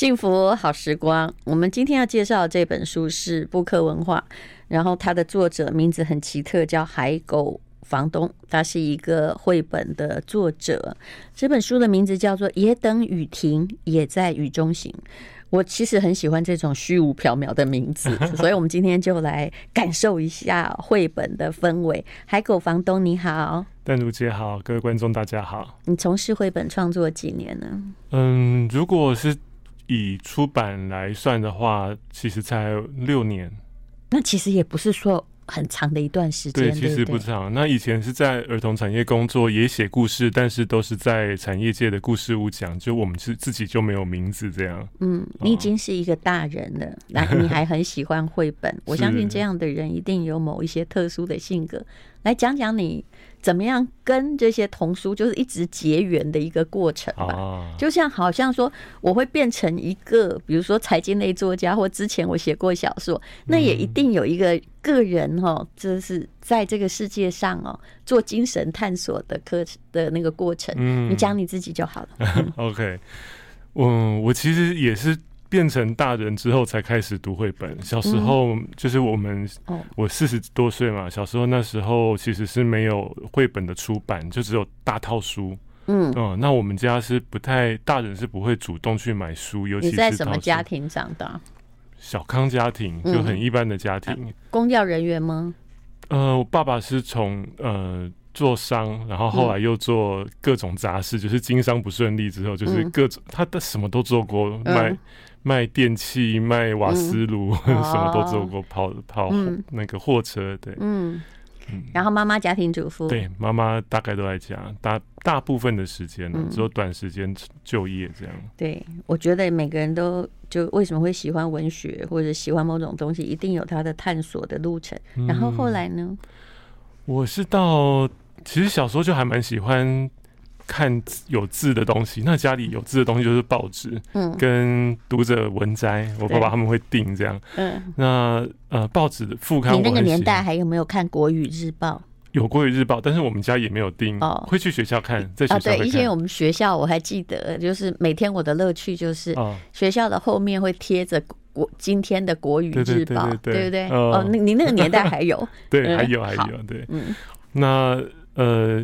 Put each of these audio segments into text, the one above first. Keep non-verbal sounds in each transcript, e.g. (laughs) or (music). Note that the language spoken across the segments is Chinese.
幸福好时光。我们今天要介绍的这本书是布克文化，然后它的作者名字很奇特，叫海狗房东。他是一个绘本的作者。这本书的名字叫做《也等雨停，也在雨中行》。我其实很喜欢这种虚无缥缈的名字，(laughs) 所以我们今天就来感受一下绘本的氛围。海狗房东你好，淡如姐好，各位观众大家好。你从事绘本创作几年呢？嗯，如果是以出版来算的话，其实才六年。那其实也不是说。很长的一段时间，对，其实不长。那以前是在儿童产业工作，也写故事，但是都是在产业界的故事屋讲，就我们是自己就没有名字这样。嗯，你已经是一个大人了，那、哦、你还很喜欢绘本，(laughs) 我相信这样的人一定有某一些特殊的性格。来讲讲你。怎么样跟这些童书就是一直结缘的一个过程吧？啊、就像好像说我会变成一个，比如说财经类作家，或之前我写过小说，那也一定有一个个人哦，就是在这个世界上哦做精神探索的课程的那个过程。嗯，你讲你自己就好了。嗯、(laughs) OK，嗯，我其实也是。变成大人之后才开始读绘本。小时候就是我们，我四十多岁嘛。小时候那时候其实是没有绘本的出版，就只有大套书。嗯，那我们家是不太，大人是不会主动去买书，尤其是。在什么家庭长大？小康家庭，就很一般的家庭。公教人员吗？呃，我爸爸是从呃。做商，然后后来又做各种杂事，嗯、就是经商不顺利之后，就是各种、嗯、他的什么都做过，卖、嗯、卖电器、卖瓦斯炉，嗯、(laughs) 什么都做过，跑跑、嗯、那个货车，对，嗯嗯。然后妈妈家庭主妇，对，妈妈大概都在家，大大部分的时间、呢、只有短时间就业这样。对，我觉得每个人都就为什么会喜欢文学或者喜欢某种东西，一定有他的探索的路程。然后后来呢？嗯我是到其实小时候就还蛮喜欢看有字的东西，那家里有字的东西就是报纸，嗯，跟读者文摘，我爸爸他们会订这样，嗯，那呃报纸的副刊，你那个年代还有没有看国语日报？有国语日报，但是我们家也没有订，哦，会去学校看，在学校看。啊，对，以前我们学校我还记得，就是每天我的乐趣就是学校的后面会贴着。国今天的国语日报，对不对？哦，那你那个年代还有？(laughs) 对，还有还有，对。嗯，那呃，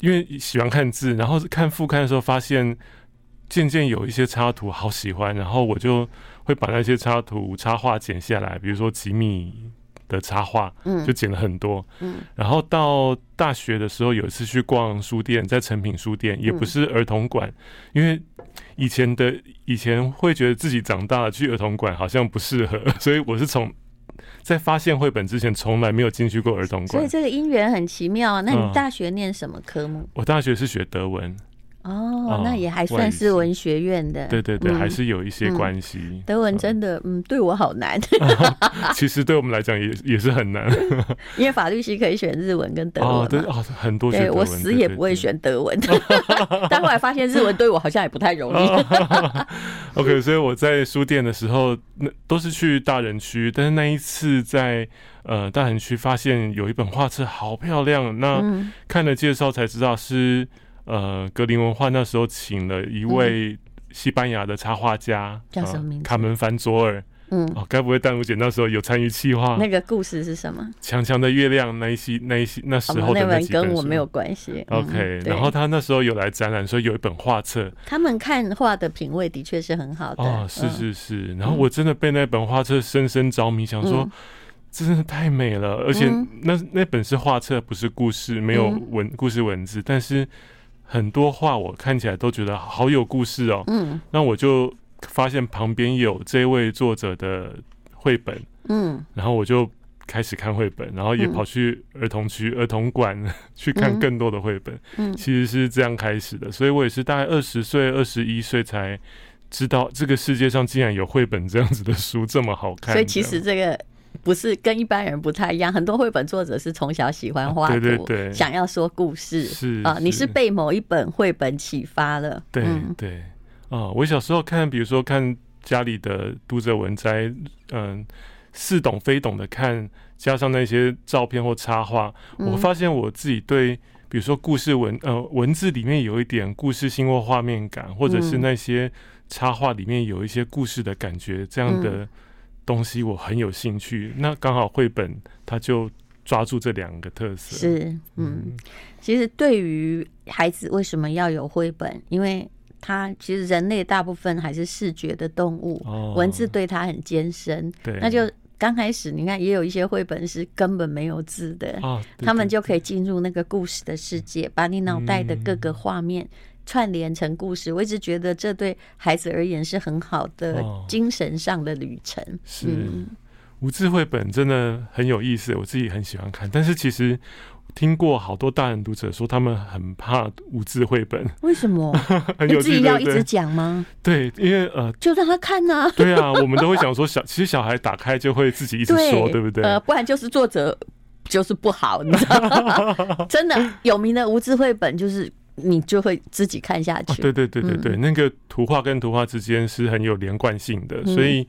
因为喜欢看字，然后看副刊的时候，发现渐渐有一些插图好喜欢，然后我就会把那些插图插画剪下来，比如说吉米的插画，嗯，就剪了很多。嗯，然后到大学的时候，有一次去逛书店，在成品书店，也不是儿童馆，因为。以前的以前会觉得自己长大了去儿童馆好像不适合，所以我是从在发现绘本之前从来没有进去过儿童馆。所以这个因缘很奇妙。那你大学念什么科目？我大学是学德文。哦，那也还算是文学院的，对对对，还是有一些关系。德文真的，嗯，对我好难。(laughs) 其实对我们来讲也也是很难，(laughs) 因为法律系可以选日文跟德文。哦，对哦，很多。对，我死也不会选德文，(laughs) 但后来发现日文对我好像也不太容易。OK，所以我在书店的时候，那都是去大人区，但是那一次在呃大人区发现有一本画册好漂亮，那看了介绍才知道是。呃，格林文化那时候请了一位西班牙的插画家，叫什么名字？卡门凡佐尔。嗯，哦，该不会淡如姐那时候有参与企划？那个故事是什么？强强的月亮那一些那一些那时候的那几本书，跟我没有关系。OK，然后他那时候有来展览，所以有一本画册。他们看画的品味的确是很好的。哦，是是是。然后我真的被那本画册深深着迷，想说真的太美了，而且那那本是画册，不是故事，没有文故事文字，但是。很多话我看起来都觉得好有故事哦，嗯，那我就发现旁边有这位作者的绘本，嗯，然后我就开始看绘本，然后也跑去儿童区、儿童馆 (laughs) 去看更多的绘本，嗯，其实是这样开始的，所以我也是大概二十岁、二十一岁才知道这个世界上竟然有绘本这样子的书这么好看，所以其实这个。不是跟一般人不太一样，很多绘本作者是从小喜欢画图，对对对，想要说故事，是啊，你是被某一本绘本启发了，对对。啊，我小时候看，比如说看家里的读者文摘，嗯，似懂非懂的看，加上那些照片或插画，我发现我自己对比如说故事文呃文字里面有一点故事性或画面感，或者是那些插画里面有一些故事的感觉，这样的东西我很有兴趣。那刚好绘本它就抓住这两个特色。是，嗯，其实对于孩子为什么要有绘本？因为它其实人类大部分还是视觉的动物，文字对他很艰深。对，那就。刚开始，你看也有一些绘本是根本没有字的，他们就可以进入那个故事的世界，把你脑袋的各个画面串联成故事。我一直觉得这对孩子而言是很好的精神上的旅程。是，无字绘本真的很有意思，我自己很喜欢看，但是其实。听过好多大人读者说，他们很怕无字绘本。为什么？(laughs) 你自己要一直讲吗？对，因为呃，就让他看呢、啊。对啊，我们都会想说小，小 (laughs) 其实小孩打开就会自己一直说，对，对不对？呃，不然就是作者就是不好，你知道吗？(laughs) 真的有名的无字绘本，就是你就会自己看下去。哦、对对对对对，嗯、那个图画跟图画之间是很有连贯性的，所以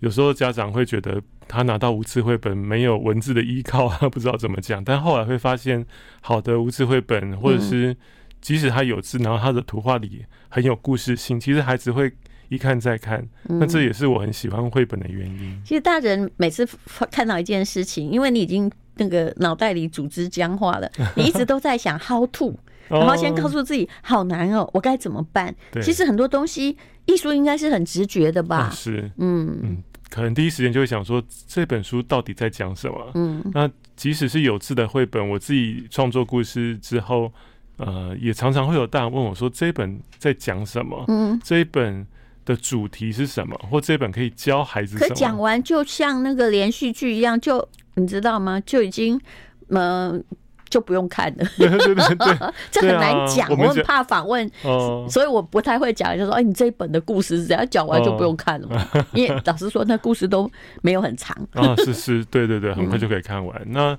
有时候家长会觉得。他拿到无字绘本没有文字的依靠，他不知道怎么讲。但后来会发现，好的无字绘本，或者是即使他有字，然后他的图画里很有故事性，其实孩子会一看再看。那这也是我很喜欢绘本的原因。其实大人每次看到一件事情，因为你已经那个脑袋里组织僵化了，(laughs) 你一直都在想 how to，然后先告诉自己好难哦，我该怎么办？其实很多东西艺术应该是很直觉的吧？是，嗯嗯。可能第一时间就会想说，这本书到底在讲什么？嗯，那即使是有字的绘本，我自己创作故事之后，呃，也常常会有大人问我说，这本在讲什么？嗯，这一本的主题是什么？或这本可以教孩子什么？可讲完就像那个连续剧一样，就你知道吗？就已经，呃。就不用看了，对 (laughs) 对对，(laughs) 这很难讲，我很怕访问，所以我不太会讲。就说，哎，你这一本的故事是怎样？讲完就不用看了嘛，(laughs) 因为老实说，那故事都没有很长。啊，是是，对对对，很快就可以看完。那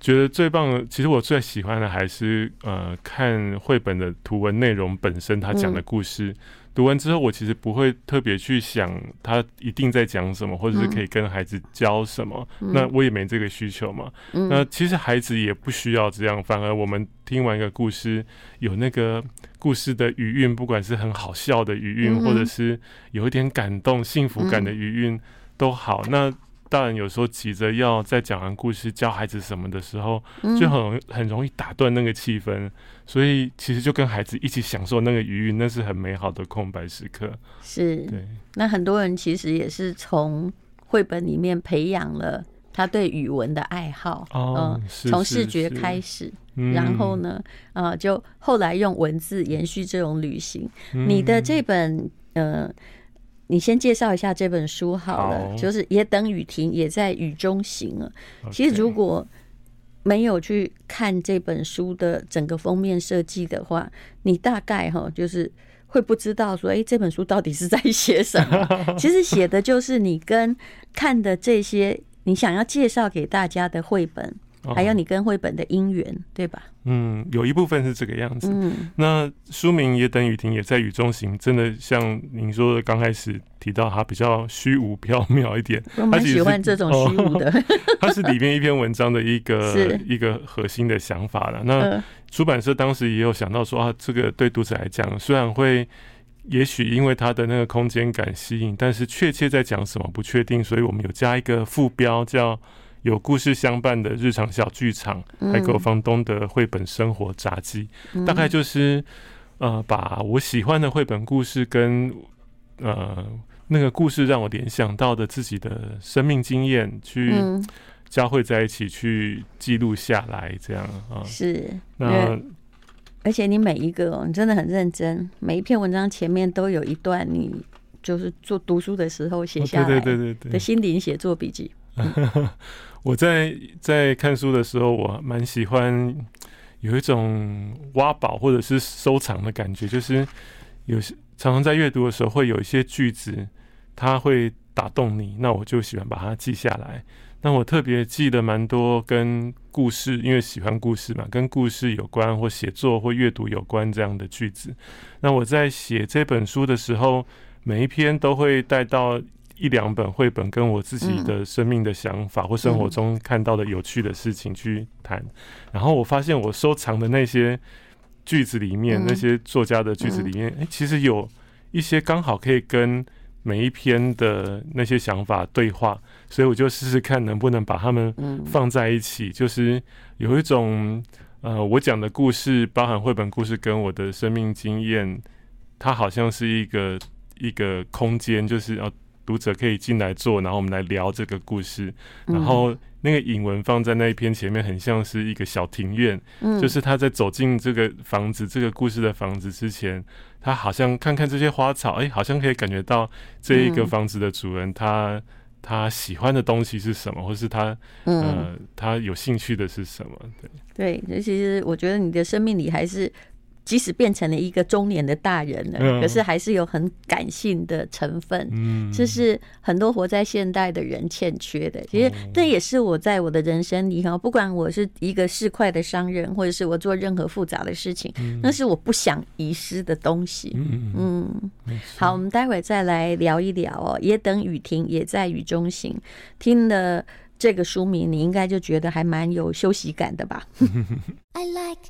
觉得最棒的，其实我最喜欢的还是呃，看绘本的图文内容本身，他讲的故事。读完之后，我其实不会特别去想他一定在讲什么，或者是可以跟孩子教什么。嗯、那我也没这个需求嘛。嗯、那其实孩子也不需要这样，反而我们听完一个故事，有那个故事的余韵，不管是很好笑的余韵，或者是有一点感动、幸福感的余韵都好。那大人有时候急着要在讲完故事教孩子什么的时候，就很容很容易打断那个气氛。所以其实就跟孩子一起享受那个余韵，那是很美好的空白时刻。是，对。那很多人其实也是从绘本里面培养了他对语文的爱好。哦，从视觉开始，然后呢，啊，就后来用文字延续这种旅行。你的这本，呃，你先介绍一下这本书好了，就是《也等雨停，也在雨中行》了。其实如果没有去看这本书的整个封面设计的话，你大概哈就是会不知道说，哎，这本书到底是在写什么？(laughs) 其实写的就是你跟看的这些你想要介绍给大家的绘本，还有你跟绘本的因缘，对吧？嗯，有一部分是这个样子。嗯，那书名也等雨停，也在雨中行，真的像您说的，刚开始提到它比较虚无缥缈 (laughs) 一点。我蛮喜欢这种虚无的。它是里面一篇文章的一个 (laughs) 一个核心的想法了。那出版社当时也有想到说啊，这个对读者来讲，虽然会也许因为它的那个空间感吸引，但是确切在讲什么不确定，所以我们有加一个副标叫。有故事相伴的日常小剧场，还狗房东的绘本生活札记，大概就是呃，把我喜欢的绘本故事跟呃那个故事让我联想到的自己的生命经验去交汇在一起，去记录下来，这样啊。是，那而且你每一个，哦你真的很认真，每一篇文章前面都有一段你就是做读书的时候写下来的心灵写作笔记。(laughs) 我在在看书的时候，我蛮喜欢有一种挖宝或者是收藏的感觉，就是有些常常在阅读的时候会有一些句子，它会打动你，那我就喜欢把它记下来。那我特别记得蛮多跟故事，因为喜欢故事嘛，跟故事有关或写作或阅读有关这样的句子。那我在写这本书的时候，每一篇都会带到。一两本绘本，跟我自己的生命的想法或生活中看到的有趣的事情去谈。然后我发现我收藏的那些句子里面，那些作家的句子里面，哎，其实有一些刚好可以跟每一篇的那些想法对话，所以我就试试看能不能把它们放在一起，就是有一种。呃，我讲的故事包含绘本故事跟我的生命经验，它好像是一个一个空间，就是要读者可以进来坐，然后我们来聊这个故事。然后那个引文放在那一篇前面，很像是一个小庭院，就是他在走进这个房子、这个故事的房子之前，他好像看看这些花草，哎，好像可以感觉到这一个房子的主人他。他喜欢的东西是什么，或是他、嗯、呃，他有兴趣的是什么？对，对，其实我觉得你的生命里还是。即使变成了一个中年的大人了，可是还是有很感性的成分。嗯，这是很多活在现代的人欠缺的。其实这也是我在我的人生里哈，不管我是一个市侩的商人，或者是我做任何复杂的事情，那是我不想遗失的东西。嗯，好，我们待会再来聊一聊哦。也等雨停，也在雨中行。听了这个书名，你应该就觉得还蛮有休息感的吧？I like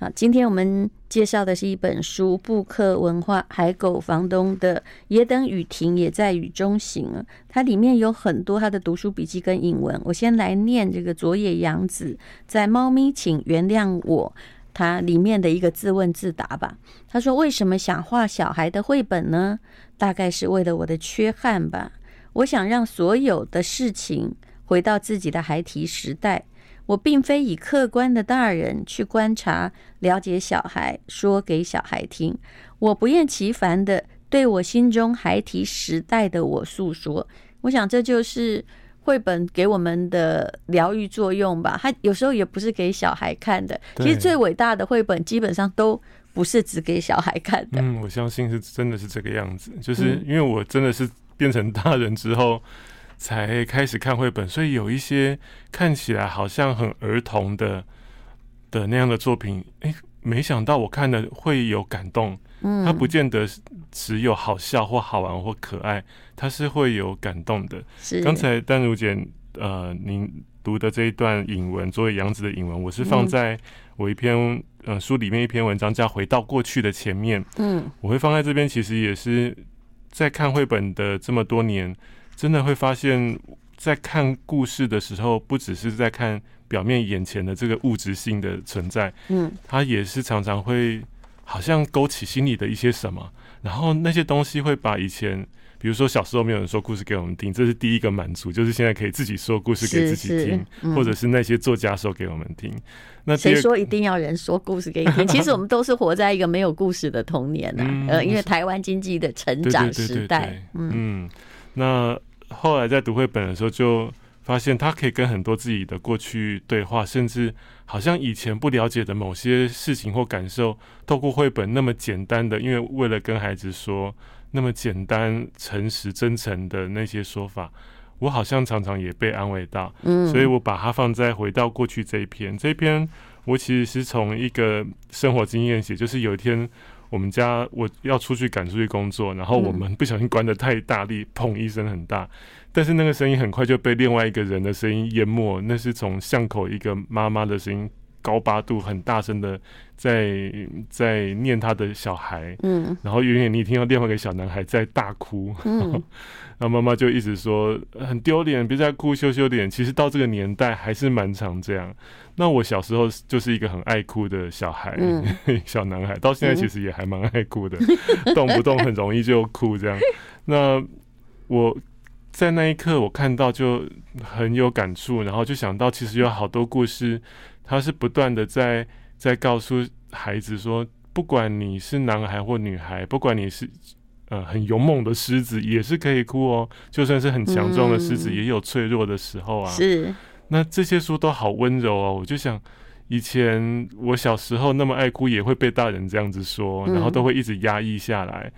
好，今天我们介绍的是一本书，布克文化海狗房东的《也等雨停，也在雨中行》。它里面有很多他的读书笔记跟引文。我先来念这个佐野洋子在《猫咪，请原谅我》它里面的一个自问自答吧。他说：“为什么想画小孩的绘本呢？大概是为了我的缺憾吧。我想让所有的事情回到自己的孩提时代。”我并非以客观的大人去观察、了解小孩，说给小孩听。我不厌其烦的对我心中孩提时代的我诉说。我想这就是绘本给我们的疗愈作用吧。它有时候也不是给小孩看的。其实最伟大的绘本基本上都不是只给小孩看的。嗯，我相信是真的是这个样子。就是因为我真的是变成大人之后。才开始看绘本，所以有一些看起来好像很儿童的的那样的作品，哎，没想到我看的会有感动。嗯，它不见得只有好笑或好玩或可爱，它是会有感动的。是。刚才丹如姐呃，您读的这一段引文，作为杨子的引文，我是放在我一篇呃书里面一篇文章叫《回到过去》的前面。嗯，我会放在这边，其实也是在看绘本的这么多年。真的会发现，在看故事的时候，不只是在看表面眼前的这个物质性的存在，嗯，它也是常常会好像勾起心里的一些什么，然后那些东西会把以前，比如说小时候没有人说故事给我们听，这是第一个满足，就是现在可以自己说故事给自己听，嗯、或者是那些作家说给我们听。那谁说一定要人说故事给你听？其实我们都是活在一个没有故事的童年呢、啊。嗯、呃，因为台湾经济的成长时代，嗯，那。后来在读绘本的时候，就发现他可以跟很多自己的过去对话，甚至好像以前不了解的某些事情或感受，透过绘本那么简单的，因为为了跟孩子说那么简单、诚实、真诚的那些说法，我好像常常也被安慰到。嗯，所以我把它放在回到过去这一篇。这一篇我其实是从一个生活经验写，就是有一天。我们家我要出去赶出去工作，然后我们不小心关的太大力，砰一声很大，但是那个声音很快就被另外一个人的声音淹没。那是从巷口一个妈妈的声音，高八度很大声的在在念他的小孩，嗯，然后远远你听到另外一个小男孩在大哭，嗯，(laughs) 然后妈妈就一直说很丢脸，别再哭，羞羞脸。其实到这个年代还是蛮常这样。那我小时候就是一个很爱哭的小孩，嗯、(laughs) 小男孩，到现在其实也还蛮爱哭的，嗯、动不动很容易就哭这样。那我在那一刻我看到就很有感触，然后就想到其实有好多故事，他是不断的在在告诉孩子说，不管你是男孩或女孩，不管你是呃很勇猛的狮子，也是可以哭哦。就算是很强壮的狮子，也有脆弱的时候啊。是。那这些书都好温柔哦，我就想，以前我小时候那么爱哭，也会被大人这样子说，然后都会一直压抑下来。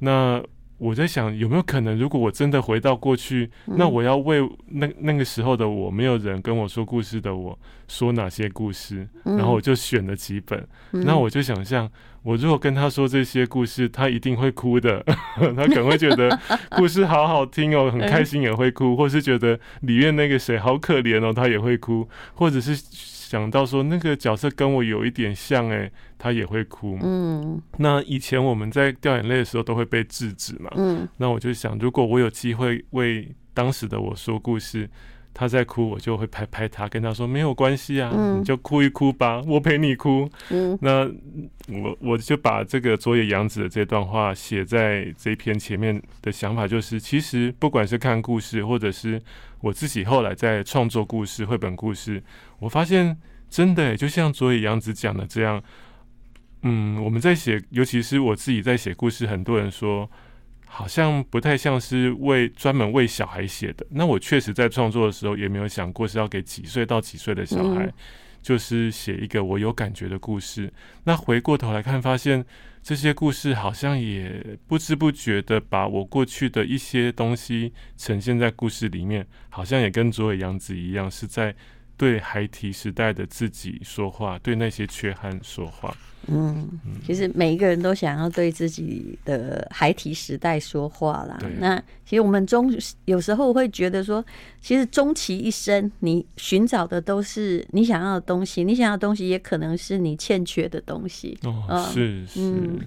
那我在想，有没有可能，如果我真的回到过去，嗯、那我要为那那个时候的我，没有人跟我说故事的我，说哪些故事？嗯、然后我就选了几本。嗯、那我就想象，我如果跟他说这些故事，他一定会哭的。(laughs) 他可能会觉得 (laughs) 故事好好听哦，很开心也会哭，或是觉得里面那个谁好可怜哦，他也会哭，或者是想到说那个角色跟我有一点像哎。他也会哭。嗯，那以前我们在掉眼泪的时候都会被制止嘛。嗯，那我就想，如果我有机会为当时的我说故事，他在哭，我就会拍拍他，跟他说没有关系啊，嗯、你就哭一哭吧，我陪你哭。嗯，那我我就把这个佐野洋子的这段话写在这一篇前面的想法，就是其实不管是看故事，或者是我自己后来在创作故事、绘本故事，我发现真的、欸、就像佐野洋子讲的这样。嗯，我们在写，尤其是我自己在写故事，很多人说好像不太像是为专门为小孩写的。那我确实在创作的时候也没有想过是要给几岁到几岁的小孩，嗯、就是写一个我有感觉的故事。那回过头来看，发现这些故事好像也不知不觉的把我过去的一些东西呈现在故事里面，好像也跟佐野洋子一样，是在对孩提时代的自己说话，对那些缺憾说话。嗯，其实每一个人都想要对自己的孩提时代说话啦。那其实我们终有时候会觉得说，其实终其一生，你寻找的都是你想要的东西，你想要的东西也可能是你欠缺的东西。哦，嗯、是是。嗯，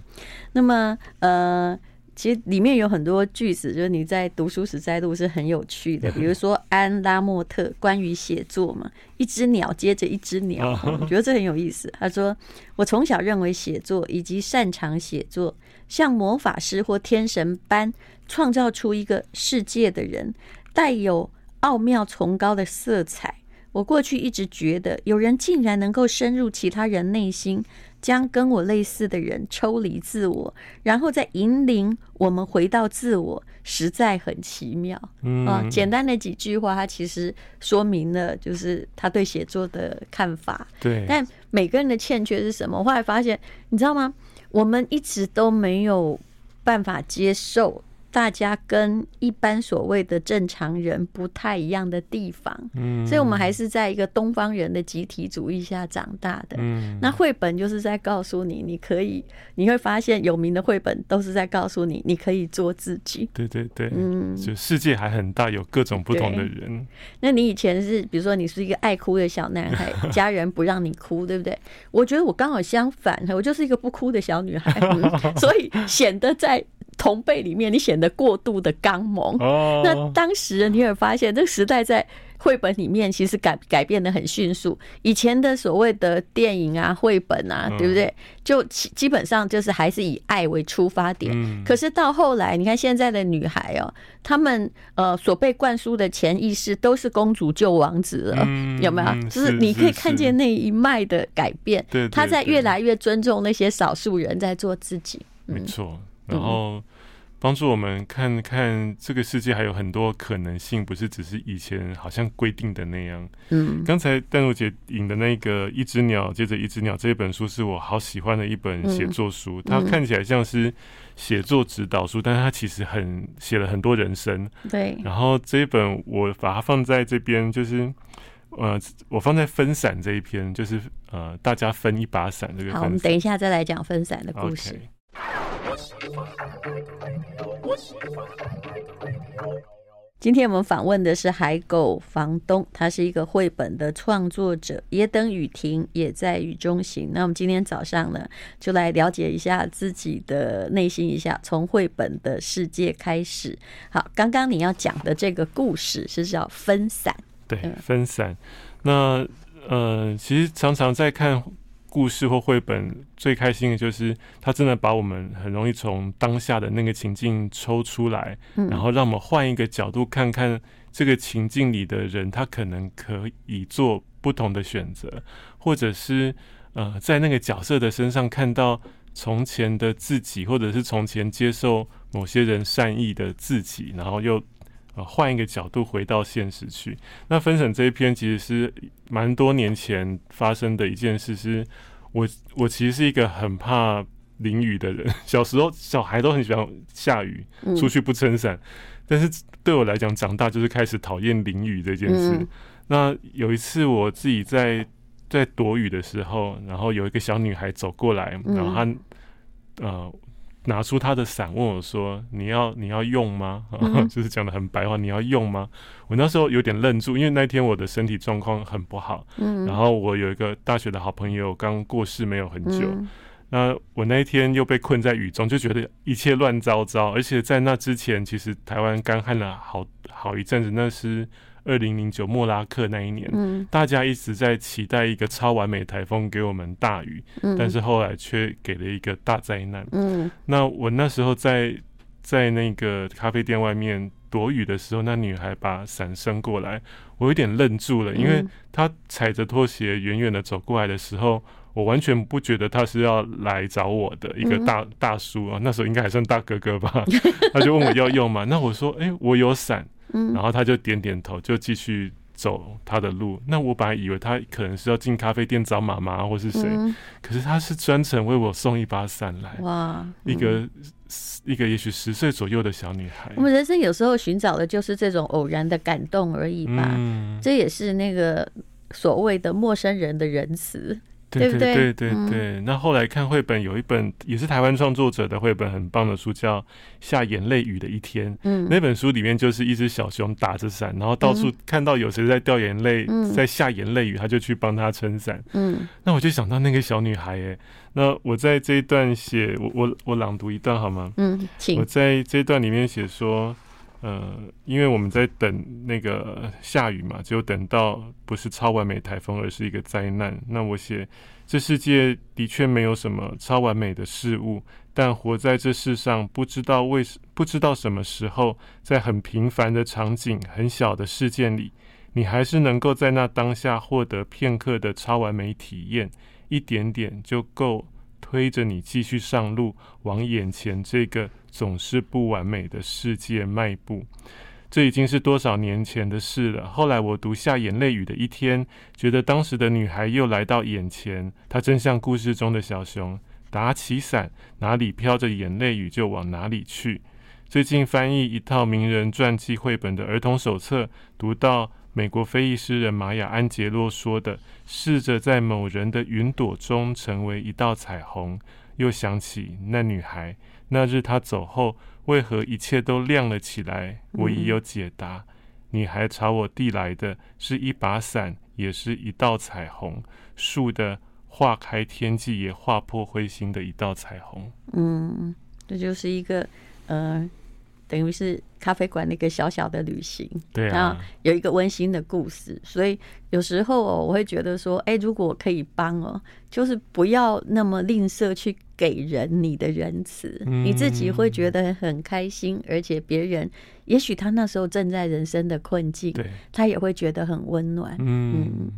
那么呃。其实里面有很多句子，就是你在读书时摘录是很有趣的。(laughs) 比如说安拉莫特关于写作嘛，一只鸟接着一只鸟，我觉得这很有意思。他说：“我从小认为写作以及擅长写作，像魔法师或天神般创造出一个世界的人，带有奥妙崇高的色彩。我过去一直觉得，有人竟然能够深入其他人内心。”将跟我类似的人抽离自我，然后再引领我们回到自我，实在很奇妙。嗯，啊，简单的几句话，他其实说明了就是他对写作的看法。对，但每个人的欠缺是什么？我后来发现，你知道吗？我们一直都没有办法接受。大家跟一般所谓的正常人不太一样的地方，嗯，所以我们还是在一个东方人的集体主义下长大的。嗯，那绘本就是在告诉你，你可以，你会发现有名的绘本都是在告诉你，你可以做自己。对对对，嗯，就世界还很大，有各种不同的人。那你以前是，比如说你是一个爱哭的小男孩，(laughs) 家人不让你哭，对不对？我觉得我刚好相反，我就是一个不哭的小女孩，嗯，(laughs) 所以显得在。同辈里面，你显得过度的刚猛。Oh. 那当时你会发现，这个时代在绘本里面其实改改变的很迅速。以前的所谓的电影啊、绘本啊，对不对？就基基本上就是还是以爱为出发点。嗯、可是到后来，你看现在的女孩哦，她们呃所被灌输的潜意识都是公主救王子了，嗯、有没有？就是你可以看见那一脉的改变。对，她在越来越尊重那些少数人，在做自己。没错，然后。帮助我们看看这个世界还有很多可能性，不是只是以前好像规定的那样。嗯，刚才淡如姐引的那个《一只鸟接着一只鸟》这一本书是我好喜欢的一本写作书，嗯、它看起来像是写作指导书，但是它其实很写了很多人生。对。然后这一本我把它放在这边，就是呃，我放在分散这一篇，就是呃，大家分一把伞这个。好，我们等一下再来讲分散的故事。Okay. 今天我们访问的是海狗房东，他是一个绘本的创作者。也等雨停，也在雨中行。那我们今天早上呢，就来了解一下自己的内心一下，从绘本的世界开始。好，刚刚你要讲的这个故事是叫分散，对，分散。那呃，其实常常在看。故事或绘本最开心的就是，它真的把我们很容易从当下的那个情境抽出来，然后让我们换一个角度看看这个情境里的人，他可能可以做不同的选择，或者是呃，在那个角色的身上看到从前的自己，或者是从前接受某些人善意的自己，然后又。啊，换一个角度回到现实去。那分享这一篇其实是蛮多年前发生的一件事，是我我其实是一个很怕淋雨的人。(laughs) 小时候小孩都很喜欢下雨，出去不撑伞。但是对我来讲，长大就是开始讨厌淋雨这件事。那有一次我自己在在躲雨的时候，然后有一个小女孩走过来，然后她呃。拿出他的伞问我说：“你要你要用吗？”嗯、(laughs) 就是讲的很白话，你要用吗？我那时候有点愣住，因为那天我的身体状况很不好。嗯，然后我有一个大学的好朋友刚过世没有很久，嗯、那我那一天又被困在雨中，就觉得一切乱糟糟。而且在那之前，其实台湾干旱了好好一阵子，那是。二零零九莫拉克那一年，嗯，大家一直在期待一个超完美台风给我们大雨，嗯，但是后来却给了一个大灾难。嗯，那我那时候在在那个咖啡店外面躲雨的时候，那女孩把伞伸过来，我有点愣住了，因为她踩着拖鞋远远的走过来的时候，我完全不觉得她是要来找我的一个大大叔啊，那时候应该还算大哥哥吧，(laughs) 他就问我要用吗？那我说，哎，我有伞。然后他就点点头，就继续走他的路。那我本来以为他可能是要进咖啡店找妈妈或是谁，嗯、可是他是专程为我送一把伞来。哇，一个、嗯、一个也许十岁左右的小女孩。我们人生有时候寻找的就是这种偶然的感动而已吧。嗯、这也是那个所谓的陌生人的仁慈。对对对对对，那后来看绘本，有一本也是台湾创作者的绘本，很棒的书，叫《下眼泪雨的一天》。嗯，那本书里面就是一只小熊打着伞，然后到处看到有谁在掉眼泪，在下眼泪雨，他就去帮他撑伞。嗯，那我就想到那个小女孩，哎，那我在这一段写，我我我朗读一段好吗？嗯，请。我在这一段里面写说。呃，因为我们在等那个下雨嘛，只有等到不是超完美台风，而是一个灾难。那我写，这世界的确没有什么超完美的事物，但活在这世上，不知道为什，不知道什么时候，在很平凡的场景、很小的事件里，你还是能够在那当下获得片刻的超完美体验，一点点就够。推着你继续上路，往眼前这个总是不完美的世界迈步。这已经是多少年前的事了。后来我读下眼泪雨的一天，觉得当时的女孩又来到眼前。她真像故事中的小熊，打起伞，哪里飘着眼泪雨就往哪里去。最近翻译一套名人传记绘本的儿童手册，读到。美国非裔诗人玛雅·安杰洛说的：“试着在某人的云朵中成为一道彩虹。”又想起那女孩，那日她走后，为何一切都亮了起来？我已有解答。女孩朝我递来的是一把伞，也是一道彩虹，树的化开天际，也划破灰心的一道彩虹。嗯，这就是一个，嗯、呃。等于是咖啡馆那个小小的旅行，对啊，有一个温馨的故事，所以有时候哦，我会觉得说，哎，如果可以帮哦，就是不要那么吝啬去给人你的仁慈，嗯、你自己会觉得很开心，而且别人也许他那时候正在人生的困境，对，他也会觉得很温暖。嗯。嗯，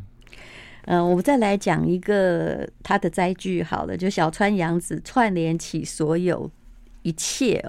嗯，我们再来讲一个他的灾句好了，就小川洋子串联起所有。一切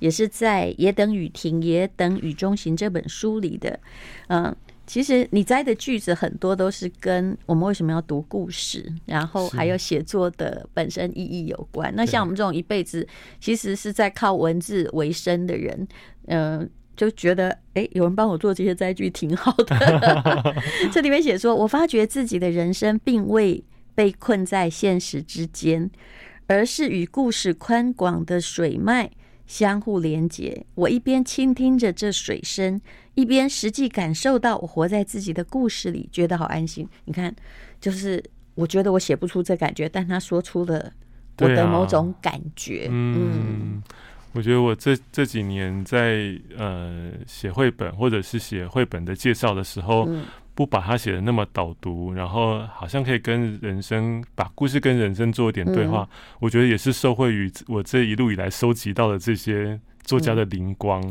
也是在《也等雨停，也等雨中行》这本书里的。嗯，其实你摘的句子很多都是跟我们为什么要读故事，然后还有写作的本身意义有关。那像我们这种一辈子其实是在靠文字为生的人，嗯，就觉得哎，有人帮我做这些摘句挺好的。(laughs) 这里面写说，我发觉自己的人生并未被困在现实之间。而是与故事宽广的水脉相互连接。我一边倾听着这水声，一边实际感受到我活在自己的故事里，觉得好安心。你看，就是我觉得我写不出这感觉，但他说出了我的某种感觉。啊、嗯，嗯，我觉得我这这几年在呃写绘本或者是写绘本的介绍的时候。嗯不把它写的那么导读，然后好像可以跟人生把故事跟人生做一点对话，嗯、我觉得也是受惠于我这一路以来收集到的这些作家的灵光。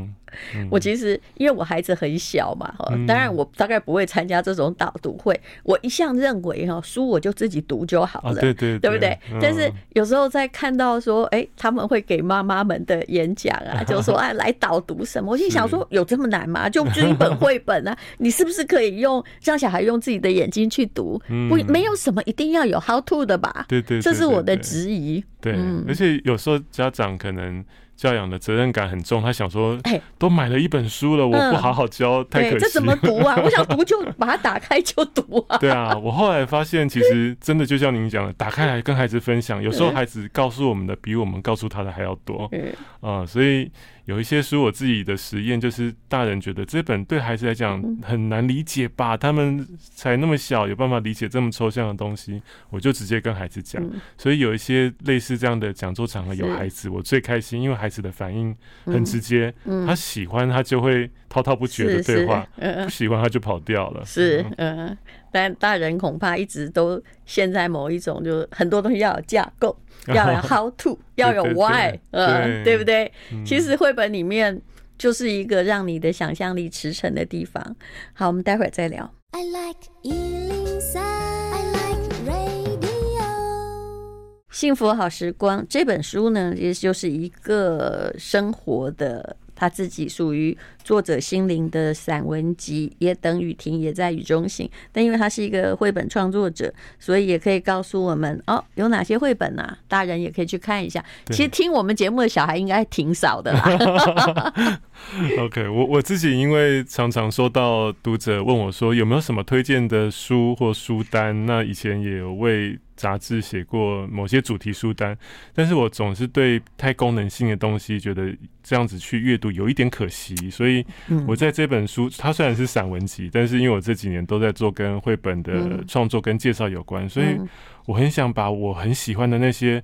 嗯、我其实因为我孩子很小嘛，哈，当然我大概不会参加这种导读会。我一向认为哈，书我就自己读就好了，啊、对对对，对不对？嗯、但是有时候在看到说，哎、欸，他们会给妈妈们的演讲啊，(laughs) 就说哎，来导读什么？我心想说，有这么难吗？就就一本绘本啊，(laughs) 你是不是可以用让小孩用自己的眼睛去读？不，没有什么一定要有 how to 的吧？对对，这是我的质疑。对，而且有时候家长可能。教养的责任感很重，他想说，哎，都买了一本书了，我不好好教，太可惜了。这怎么读啊？(laughs) 我想读就把它打开就读啊。对啊，我后来发现，其实真的就像您讲的，打开来跟孩子分享，有时候孩子告诉我们的比我们告诉他的还要多。嗯啊，所以。有一些书，我自己的实验就是，大人觉得这本对孩子来讲很难理解吧？他们才那么小，有办法理解这么抽象的东西，我就直接跟孩子讲。所以有一些类似这样的讲座场合，有孩子，我最开心，因为孩子的反应很直接，他喜欢他就会滔滔不绝的对话，不喜欢他就跑掉了。是，嗯，但大人恐怕一直都陷在某一种，就是很多东西要有架构。(laughs) 要有 how to，要有 why，呃，对不对？其实绘本里面就是一个让你的想象力驰骋的地方。好，我们待会儿再聊。I like 103, I like radio。幸福好时光这本书呢，也就是一个生活的。他自己属于作者心灵的散文集，也等雨停，也在雨中行。但因为他是一个绘本创作者，所以也可以告诉我们哦，有哪些绘本啊？大人也可以去看一下。其实听我们节目的小孩应该挺少的啦。(laughs) (laughs) OK，我我自己因为常常收到读者问我说有没有什么推荐的书或书单，那以前也有为。杂志写过某些主题书单，但是我总是对太功能性的东西觉得这样子去阅读有一点可惜，所以我在这本书，它虽然是散文集，但是因为我这几年都在做跟绘本的创作跟介绍有关，所以我很想把我很喜欢的那些，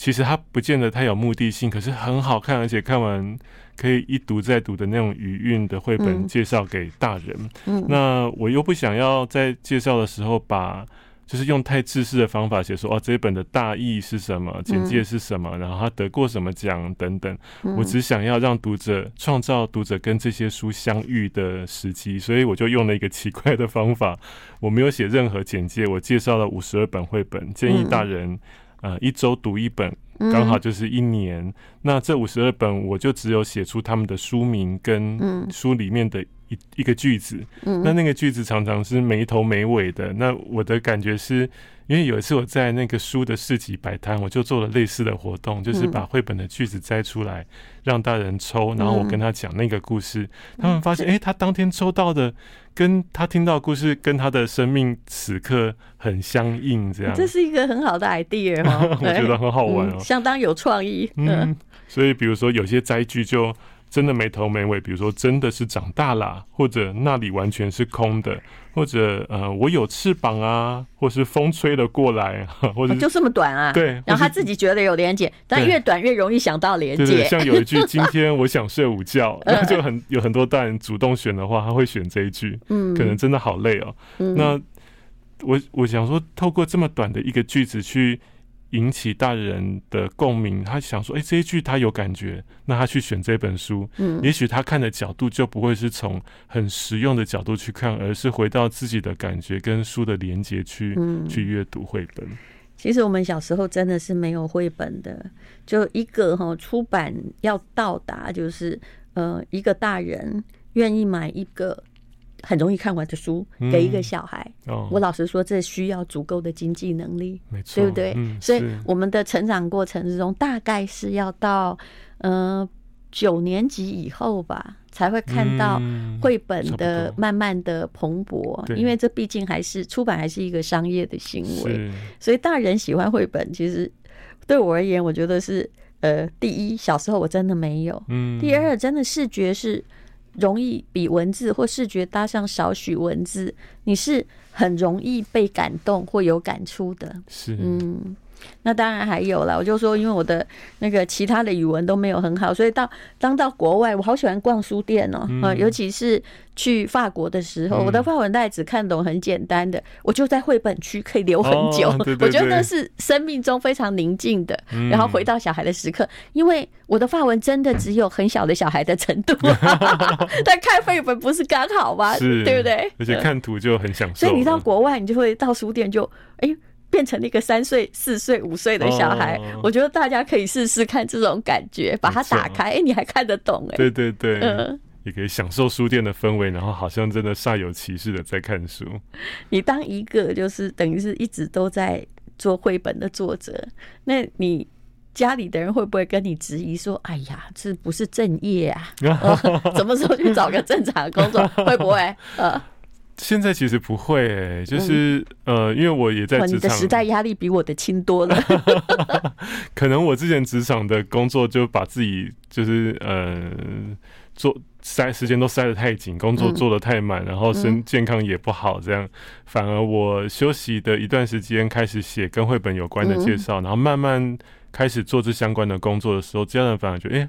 其实它不见得太有目的性，可是很好看，而且看完可以一读再读的那种余韵的绘本介绍给大人。嗯那我又不想要在介绍的时候把。就是用太制式的方法写说，哦，这一本的大意是什么，简介是什么，然后他得过什么奖等等。我只想要让读者创造读者跟这些书相遇的时机，所以我就用了一个奇怪的方法，我没有写任何简介，我介绍了五十二本绘本，建议大人呃一周读一本，刚好就是一年。那这五十二本我就只有写出他们的书名跟书里面的。一一个句子，嗯那那个句子常常是没头没尾的。那我的感觉是，因为有一次我在那个书的市集摆摊，我就做了类似的活动，就是把绘本的句子摘出来让大人抽，然后我跟他讲那个故事。他们发现，哎，他当天抽到的跟他听到的故事跟他的生命此刻很相应，这样。这是一个很好的 idea (laughs) 哦，我觉得很好玩哦，相当有创意。嗯，所以比如说有些摘句就。真的没头没尾，比如说真的是长大啦，或者那里完全是空的，或者呃我有翅膀啊，或是风吹了过来，(laughs) 或者就这么短啊？对，然后他自己觉得有连接，但越短越容易想到连结。像有一句 (laughs) 今天我想睡午觉，那就很有很多大人主动选的话，他会选这一句，嗯，可能真的好累哦。那我我想说，透过这么短的一个句子去。引起大人的共鸣，他想说：“哎、欸，这一句他有感觉，那他去选这本书。嗯，也许他看的角度就不会是从很实用的角度去看，而是回到自己的感觉跟书的连接去、嗯、去阅读绘本。其实我们小时候真的是没有绘本的，就一个哈出版要到达，就是呃一个大人愿意买一个。”很容易看完的书给一个小孩，嗯哦、我老实说，这需要足够的经济能力，没错，对不对？嗯、所以我们的成长过程之中，大概是要到呃九年级以后吧，才会看到绘本的慢慢的蓬勃。嗯、因为这毕竟还是出版，还是一个商业的行为，所以大人喜欢绘本，其实对我而言，我觉得是呃，第一，小时候我真的没有；嗯、第二，真的视觉是。容易比文字或视觉搭上少许文字，你是很容易被感动或有感触的。是，嗯，那当然还有了，我就说，因为我的那个其他的语文都没有很好，所以到当到国外，我好喜欢逛书店哦，啊，尤其是去法国的时候，我的法文大概只看懂很简单的，我就在绘本区可以留很久，我觉得那是生命中非常宁静的，然后回到小孩的时刻，因为我的法文真的只有很小的小孩的程度，(laughs) 但看绘本不是刚好吗？对不对？而且看图就很享受，所以你到国外，你就会到书店就哎。变成了一个三岁、四岁、五岁的小孩，哦，我觉得大家可以试试看这种感觉，把它打开，哎、欸，你还看得懂哎？对对对，嗯，也可以享受书店的氛围，然后好像真的煞有其事的在看书。你当一个就是等于是一直都在做绘本的作者，那你家里的人会不会跟你质疑说：“哎呀，这不是正业啊？(laughs) 什么时候去找个正常的工作？”会不会？呃。现在其实不会、欸，就是、嗯、呃，因为我也在职场，你的时代压力比我的轻多了。(laughs) 可能我之前职场的工作就把自己就是呃做塞时间都塞得太紧，工作做得太满，然后身健康也不好，这样、嗯、反而我休息的一段时间开始写跟绘本有关的介绍、嗯，然后慢慢开始做这相关的工作的时候，家人反而觉得哎。欸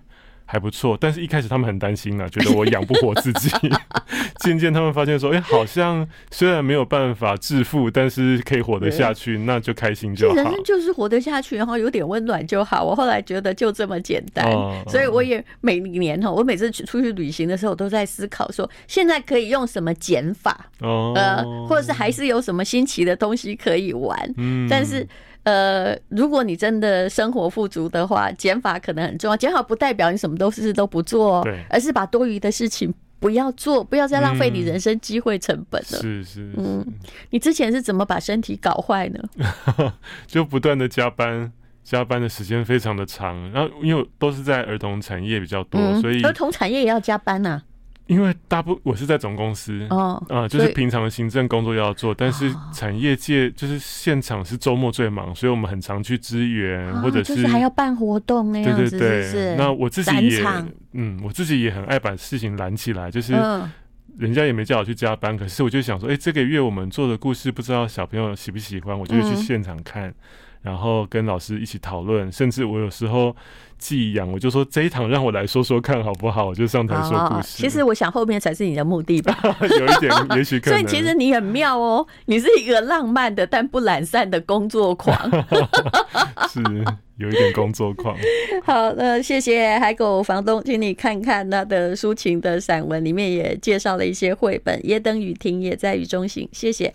还不错，但是一开始他们很担心啊，觉得我养不活自己。(laughs) 渐渐他们发现说，哎、欸，好像虽然没有办法致富，但是可以活得下去，那就开心就好。人生就是活得下去，然后有点温暖就好。我后来觉得就这么简单，哦、所以我也每年哈，我每次去出去旅行的时候，都在思考说，现在可以用什么减法，哦，呃，或者是还是有什么新奇的东西可以玩，嗯，但是。呃，如果你真的生活富足的话，减法可能很重要。减法不代表你什么都是都不做，哦，而是把多余的事情不要做，不要再浪费你人生机会成本了。是是，嗯，你之前是怎么把身体搞坏呢？(laughs) 就不断的加班，加班的时间非常的长。然后因为都是在儿童产业比较多，所以儿童产业也要加班呐。因为大部我是在总公司哦，啊，就是平常的行政工作要做，但是产业界就是现场是周末最忙，所以我们很常去支援，或者是，就是还要办活动那样子，对对对。那我自己也，嗯，我自己也很爱把事情揽起来，就是人家也没叫我去加班，可是我就想说，哎，这个月我们做的故事，不知道小朋友喜不喜欢，我就会去现场看，然后跟老师一起讨论，甚至我有时候。寄养，我就说这一堂让我来说说看好不好？我就上台说故事。其实我想后面才是你的目的吧，有一点，也许可能。所以其实你很妙哦，你是一个浪漫的但不懒散的工作狂，(laughs) 是有一点工作狂。好，那谢谢海狗房东，请你看看他的抒情的散文里面也介绍了一些绘本，也等雨停，也在雨中行。谢谢，